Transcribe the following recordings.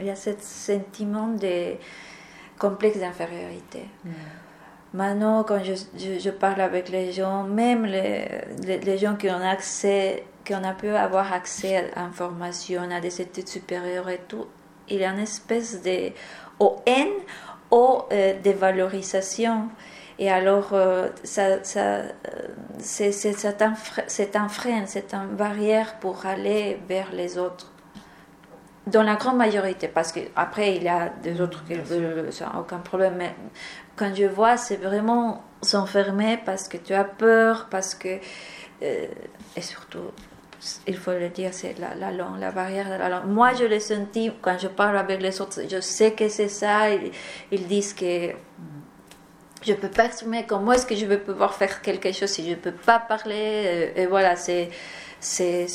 il y a ce sentiment de complexe d'infériorité. Mm. Maintenant, quand je, je, je parle avec les gens, même les, les, les gens qui ont accès, qui ont a pu avoir accès à l'information, à des études supérieures et tout, il y a une espèce de ou haine ou euh, de valorisation. Et alors, euh, ça, ça, euh, c'est un frein, c'est une barrière pour aller vers les autres. Dans la grande majorité, parce qu'après, il y a des autres qui veulent, ça aucun problème, mais quand je vois, c'est vraiment s'enfermer parce que tu as peur, parce que. euh, et surtout, il faut le dire, c'est la, la langue, la barrière de la langue. Moi, je l'ai senti quand je parle avec les autres, je sais que c'est ça. Ils, ils disent que je peux pas exprimer comment est-ce que je vais pouvoir faire quelque chose si je ne peux pas parler. euh, Et voilà, c'est, c'est,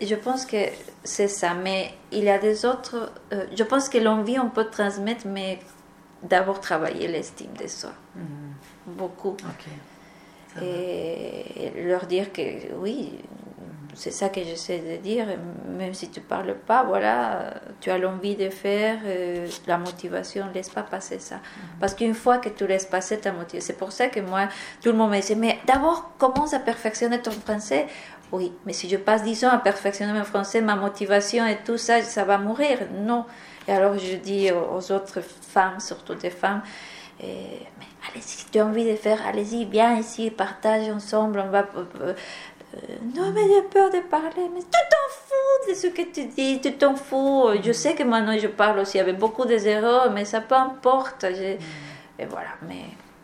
je pense que c'est ça. Mais il y a des autres. euh, je pense que l'envie, on peut transmettre, mais d'abord travailler l'estime de soi. Mhm. Beaucoup. Ok. Ça va. Et leur dire que oui, c'est ça que j'essaie de dire, même si tu parles pas, voilà, tu as l'envie de faire, euh, la motivation, laisse pas passer ça. Parce qu'une fois que tu laisses passer ta motivation, c'est pour ça que moi, tout le monde me dit, mais d'abord, commence à perfectionner ton français. Oui, mais si je passe 10 ans à perfectionner mon français, ma motivation et tout ça, ça va mourir. Non. Et alors je dis aux autres femmes, surtout des femmes, et, mais allez-y, si tu as envie de faire, allez-y, viens ici, partage ensemble, on va... euh, euh, non, mais j'ai peur de parler, mais tu t'en fous de ce que tu dis, tu t'en fous. Je sais que maintenant je parle aussi avec beaucoup des erreurs, mais ça peu importe. j'ai- Et voilà, mais